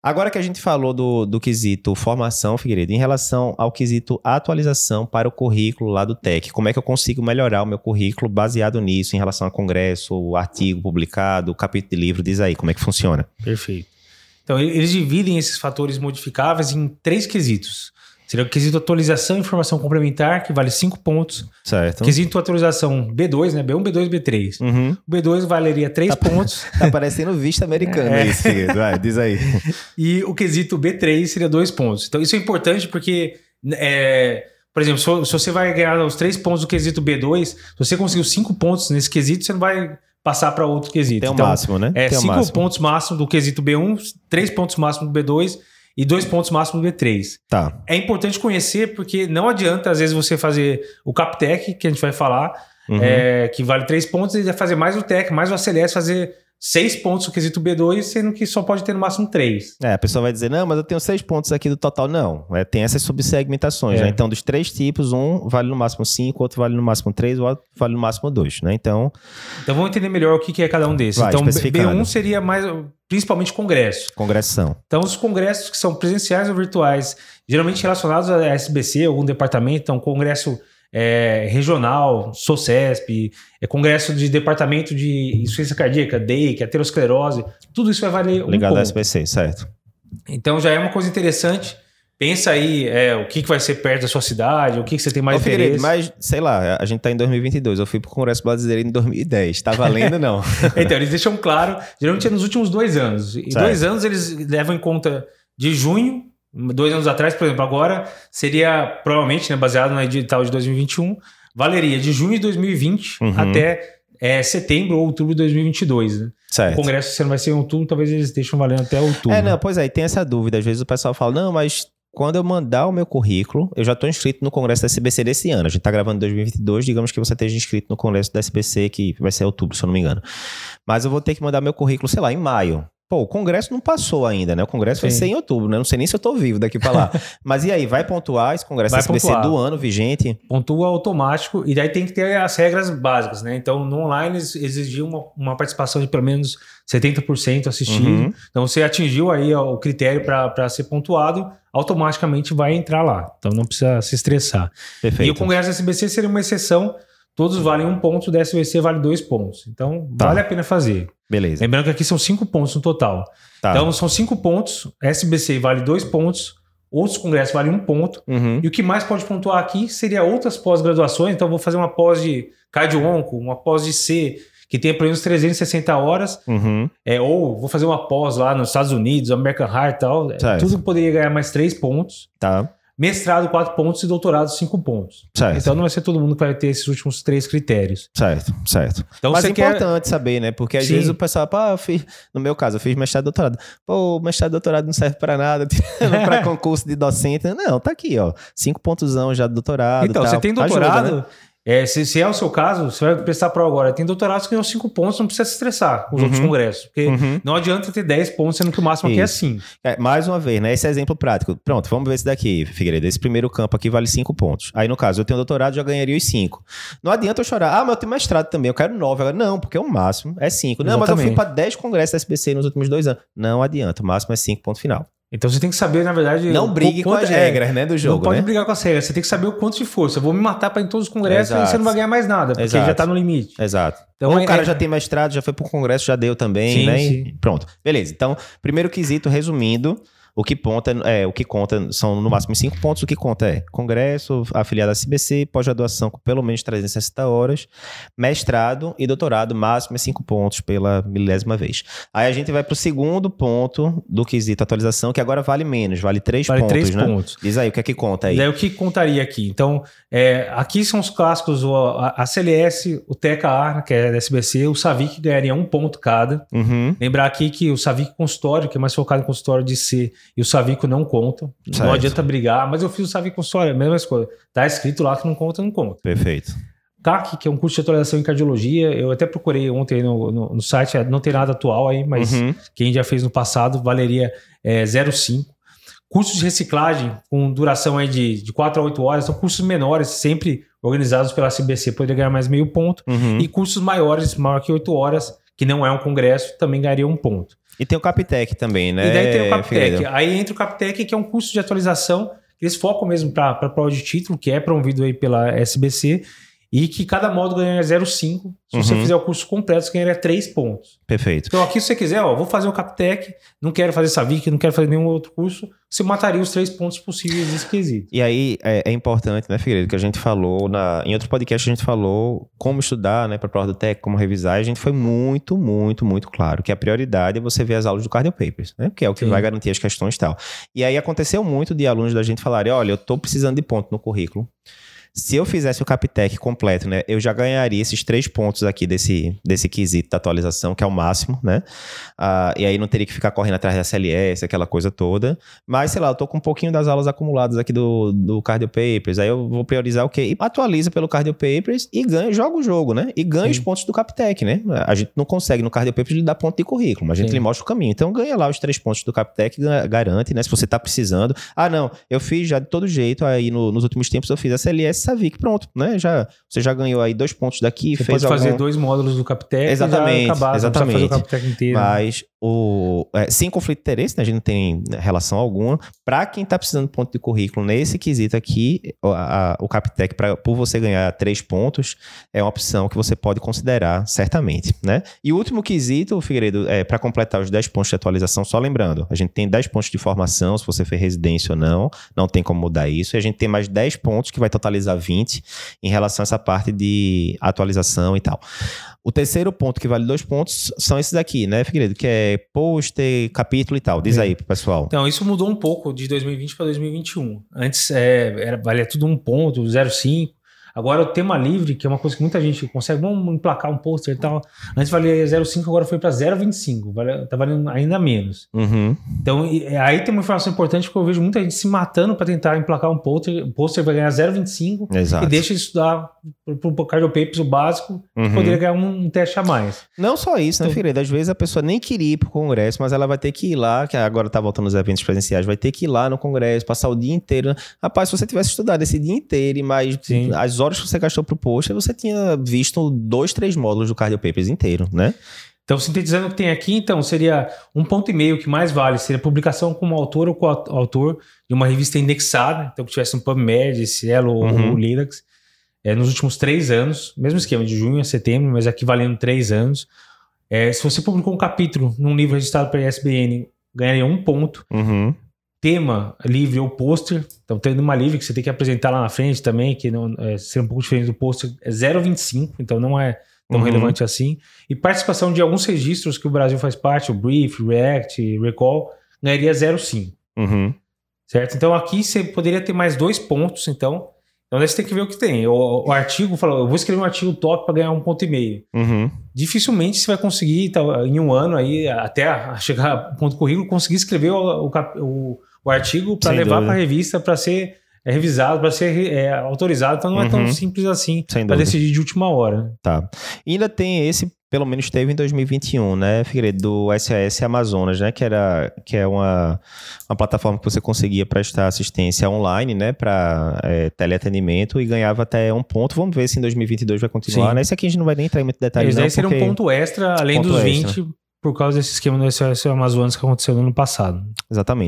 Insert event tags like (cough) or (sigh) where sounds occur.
Agora que a gente falou do, do quesito formação, Figueiredo, em relação ao quesito atualização para o currículo lá do TEC, como é que eu consigo melhorar o meu currículo baseado nisso, em relação a congresso, artigo publicado, capítulo de livro, diz aí, como é que funciona? Perfeito. Então, eles dividem esses fatores modificáveis em três quesitos. Seria o quesito atualização e informação complementar, que vale 5 pontos. Certo. Quesito atualização B2, né? B1, B2, B3. Uhum. O B2 valeria 3 Tá- pontos. (laughs) Tá parecendo vista americana É. isso. Vai, diz aí. (laughs) E o quesito B3 seria 2 pontos. Então, isso é importante porque, é, por exemplo, se, se você vai ganhar os 3 pontos do quesito B2, se você conseguiu 5 pontos nesse quesito, você não vai passar para outro quesito. Tem o Então, máximo, né? É Tem o 5 máximo. pontos máximo do quesito B1, 3 pontos máximo do B2 e 2 pontos máximo do B3. Tá. É importante conhecer porque não adianta, às vezes, você fazer o Captec, que a gente vai falar, Uhum. é, que vale 3 pontos, e fazer mais o TEC, mais o ACLS, fazer 6 pontos no quesito B2, sendo que só pode ter no máximo 3. É, a pessoa vai dizer, não, mas eu tenho seis pontos aqui do total. Não, é, tem essas subsegmentações, É. né? Então, dos três tipos, um vale no máximo cinco, outro vale no máximo três, o outro vale no máximo dois, né? Então, Então vamos entender melhor o que é cada um desses. Vai, então, B- especificando. B1 seria mais principalmente congresso. congressão. Então, os congressos que são presenciais ou virtuais, geralmente relacionados à SBC, algum departamento, então, congresso é, regional, SOCESP, é congresso de departamento de insuficiência cardíaca, DEIC, aterosclerose, tudo isso vai valer um Ligado ponto. ao SPC, certo? Então, já é uma coisa interessante. Pensa aí é, o que, que vai ser perto da sua cidade, o que, que você tem mais Ô, interesse. mas, sei lá, a gente tá em 2022, eu fui pro Congresso Brasileiro em 2010, tá valendo não? (laughs) Então, eles deixam claro, geralmente é nos últimos dois anos. E Certo. dois anos eles levam em conta de junho, dois anos atrás, por exemplo, agora seria provavelmente, né, baseado no edital de 2021, valeria de junho de 2020 Uhum. até é, setembro ou outubro de 2022. Né? O certo. congresso, se não vai ser em outubro, talvez eles deixam valendo até outubro. É, não, pois é, tem essa dúvida. Às vezes o pessoal fala, não, mas quando eu mandar o meu currículo, eu já estou inscrito no Congresso da SBC desse ano. A gente tá gravando em 2022, digamos que você esteja inscrito no Congresso da SBC, que vai ser outubro, se eu não me engano. Mas eu vou ter que mandar meu currículo, sei lá, em maio. Pô, o Congresso não passou ainda, né? O Congresso vai Sim. ser em outubro, né? Não sei nem se eu tô vivo daqui pra lá. (laughs) Mas e aí, vai pontuar esse Congresso Vai SBC do ano vigente? pontua automático e daí tem que ter as regras básicas, né? Então, no online eles exigiam uma, uma participação de pelo menos 70% assistido. Uhum. Então, você atingiu aí ó, o critério para ser pontuado, automaticamente vai entrar lá. Então, não precisa se estressar. Perfeito. E o Congresso SBC seria uma exceção. Todos valem um ponto, o da SBC vale dois pontos. Então, Tá. vale a pena fazer. Beleza. Lembrando que aqui são cinco pontos no total. Tá. Então, são cinco pontos, SBC vale dois pontos, outros congressos valem um ponto. Uhum. E o que mais pode pontuar aqui seria outras pós-graduações. Então, vou fazer uma pós de cardio-onco, uma pós de C, que tenha pelo menos 360 horas, Uhum. é, ou vou fazer uma pós lá nos Estados Unidos, American Heart e tal. É, Certo. Tudo poderia ganhar mais 3 pontos. Tá. Mestrado, 4 pontos e doutorado, 5 pontos. Certo. Então, não vai ser todo mundo que vai ter esses últimos três critérios. Certo, certo. Então, Mas é quer... importante saber, né? Porque às Sim. vezes o pessoal, pá, eu fiz, no meu caso, eu fiz mestrado e doutorado. Pô, mestrado e doutorado não serve pra nada, (laughs) para (laughs) concurso de docente. Não, tá aqui, ó. Cinco pontosão já de doutorado. Então, tal. você tem Ajuda, doutorado. né? É, se, se é o seu caso, você vai prestar prova agora. Tem doutorados que ganham 5 pontos, não precisa se estressar com os outros Uhum. congressos. Porque Uhum. não adianta ter 10 pontos, sendo que o máximo aqui é Isso. 5. É, mais uma vez, né? Esse é exemplo prático. Pronto, vamos ver esse daqui, Figueiredo. Esse primeiro campo aqui vale cinco pontos. Aí, no caso, eu tenho doutorado, já ganharia os cinco. Não adianta eu chorar. Ah, mas eu tenho mestrado também, eu quero nove. Agora, não, porque o máximo é cinco. Não, mas eu fui Exatamente. pra 10 congressos da SBC nos últimos dois anos. Não adianta, o máximo é cinco, ponto final. Então você tem que saber, na verdade. Não brigue com as é, regras, né, do jogo, Não pode né? brigar com as regras. Você tem que saber o quanto de força. Eu vou me matar para em todos os congressos Exato. e você não vai ganhar mais nada, porque Exato. já tá no limite. Exato. Então, Ou é- o cara é- já tem mestrado, já foi pro congresso, já deu também, Sim, né? Sim. Pronto. Beleza. Então, primeiro quesito, resumindo, o que conta, é, o que conta são no máximo cinco pontos. O que conta é congresso, afiliado à CBC, pós-graduação com pelo menos 360 horas, mestrado e doutorado, máximo é cinco pontos pela milésima vez. Aí a gente vai pro segundo ponto do quesito atualização, que agora vale menos, vale três Vale pontos, três né? pontos. Diz aí, o que é que conta aí? E aí o que contaria aqui? Então, é, aqui são os clássicos, o, a, a CLS, o TKA, que é da SBC, o Savic ganharia um ponto cada. Uhum. Lembrar aqui que o Savic consultório, que é mais focado em consultório de C, e o Savico não contam. Certo. Não adianta brigar, mas eu fiz o Savic consultório, a mesma coisa. Tá escrito lá que não conta, não conta. Perfeito. CAC, que é um curso de atualização em cardiologia, eu até procurei ontem no, no, no site, é, não tem nada atual aí, mas Uhum. quem já fez no passado valeria é, 0,5. Cursos de reciclagem com duração aí de, de 4 a 8 horas, são cursos menores, sempre organizados pela CBC, poderia ganhar mais meio ponto. Uhum. E cursos maiores, maior que 8 horas, que não é um congresso, também ganharia um ponto. E tem o Capitec também, né? E daí tem o Capitec. Aí entra o Capitec, que é um curso de atualização, eles focam mesmo para prova de título, que é promovido aí pela SBC, e que cada módulo ganha 0,5. Se uhum. você fizer o curso completo, você ganharia 3 pontos. Perfeito. Então, aqui, se você quiser, ó, vou fazer o Captec, não quero fazer Savic, não quero fazer nenhum outro curso, você mataria os três pontos possíveis desse quesito. E aí, é, é, importante, né, Figueiredo, que a gente falou, na, em outro podcast a gente falou como estudar, né, para prova do TEC, como revisar, e a gente foi muito, muito, muito claro que a prioridade é você ver as aulas do Cardio Papers, né, que é o que Sim. vai garantir as questões e tal. E aí aconteceu muito de alunos da gente falarem, olha, eu tô precisando de ponto no currículo, se eu fizesse o Capitec completo, né, eu já ganharia esses três pontos aqui desse, desse quesito da atualização, que é o máximo, né? Ah, e aí não teria que ficar correndo atrás da CLS, aquela coisa toda. Mas, sei lá, eu tô com um pouquinho das aulas acumuladas aqui do, do Cardio Papers, aí eu vou priorizar o quê? E atualiza pelo Cardio Papers e ganha, joga o jogo, né? E ganha Sim. os pontos do Capitec, né? A gente não consegue no Cardio Papers lhe dar ponto de currículo, mas a gente Sim. lhe mostra o caminho. Então ganha lá os três pontos do Capitec, garante, né? Se você tá precisando. Ah, não, eu fiz já de todo jeito, aí no, nos últimos tempos eu fiz a CLS Savic, pronto, né? Já, você já ganhou aí dois pontos daqui, você fez pode fazer dois módulos do Captec exatamente, e acabar, exatamente. o inteiro. Mas o, é, sem conflito de interesse, né? a gente não tem relação alguma. Para quem está precisando de ponto de currículo nesse quesito aqui, a, a, o Captec, pra, por você ganhar três pontos, é uma opção que você pode considerar certamente, né? E o último quesito, Figueiredo, é para completar os 10 pontos de atualização, só lembrando, a gente tem 10 pontos de formação, se você fez residência ou não, não tem como mudar isso, e a gente tem mais 10 pontos que vai totalizar 20 em relação a essa parte de atualização e tal. O terceiro ponto que vale dois pontos são esses aqui, né, Figueiredo? Que é pôster, capítulo e tal. Diz é. aí pro pessoal. Então, isso mudou um pouco de 2020 para 2021. Antes é, era, valia tudo um ponto, 0,5. Agora o tema livre, que é uma coisa que muita gente consegue, vamos emplacar um pôster e tal. Antes valia 0,5, agora foi para 0,25. Vale, tá valendo ainda menos. Uhum. Então, e, aí tem uma informação importante porque eu vejo muita gente se matando para tentar emplacar um pôster. O pôster vai ganhar 0,25 e deixa de estudar para o Cardio Papers, o básico, uhum. poderia ganhar um, um, teste a mais. Não só isso, né, então, Figueiredo? Às vezes a pessoa nem queria ir para o congresso, mas ela vai ter que ir lá, que agora está voltando os eventos presenciais, vai ter que ir lá no congresso, passar o dia inteiro. Rapaz, se você tivesse estudado esse dia inteiro e mais Sim. as horas que você gastou pro post, você tinha visto dois, três módulos do Cardio Papers inteiro, né? Então, sintetizando o que tem aqui, então, seria um ponto e meio que mais vale, seria publicação como autor ou coautor de uma revista indexada, então que tivesse um PubMed, Cielo uhum. ou Linux, é, nos últimos três anos, mesmo esquema de junho a setembro, mas aqui valendo três anos. É, se você publicou um capítulo num livro registrado pela ISBN, ganharia um ponto. Uhum tema livre ou pôster. Então, tendo uma livre que você tem que apresentar lá na frente também, que não é, ser um pouco diferente do pôster, é 0,25, então não é tão uhum. relevante assim. E participação de alguns registros que o Brasil faz parte, o Brief, React, Recall, ganharia 0,5. Uhum. Certo? Então, aqui você poderia ter mais dois pontos, então. Então, você tem que ver o que tem. O, o artigo falou, eu vou escrever um artigo top para ganhar um ponto e meio. Uhum. Dificilmente você vai conseguir, em um ano aí, até chegar ao ponto currículo, conseguir escrever o, o, o artigo para levar para a revista para ser é, revisado, para ser é, autorizado. Então não uhum. é tão uhum. simples assim para decidir de última hora. Tá. E ainda tem esse, pelo menos teve em 2021, né, Figueiredo, do SAS Amazonas, né, que era que é uma, uma plataforma que você conseguia prestar assistência online, né, para é, teleatendimento e ganhava até um ponto. Vamos ver se em 2022 vai continuar. Nesse aqui a gente não vai nem entrar em muito detalhe. Esse daí seria um ponto extra, além ponto dos extra. 20 por causa desse esquema do SOS Amazonas que aconteceu no ano passado. Exatamente.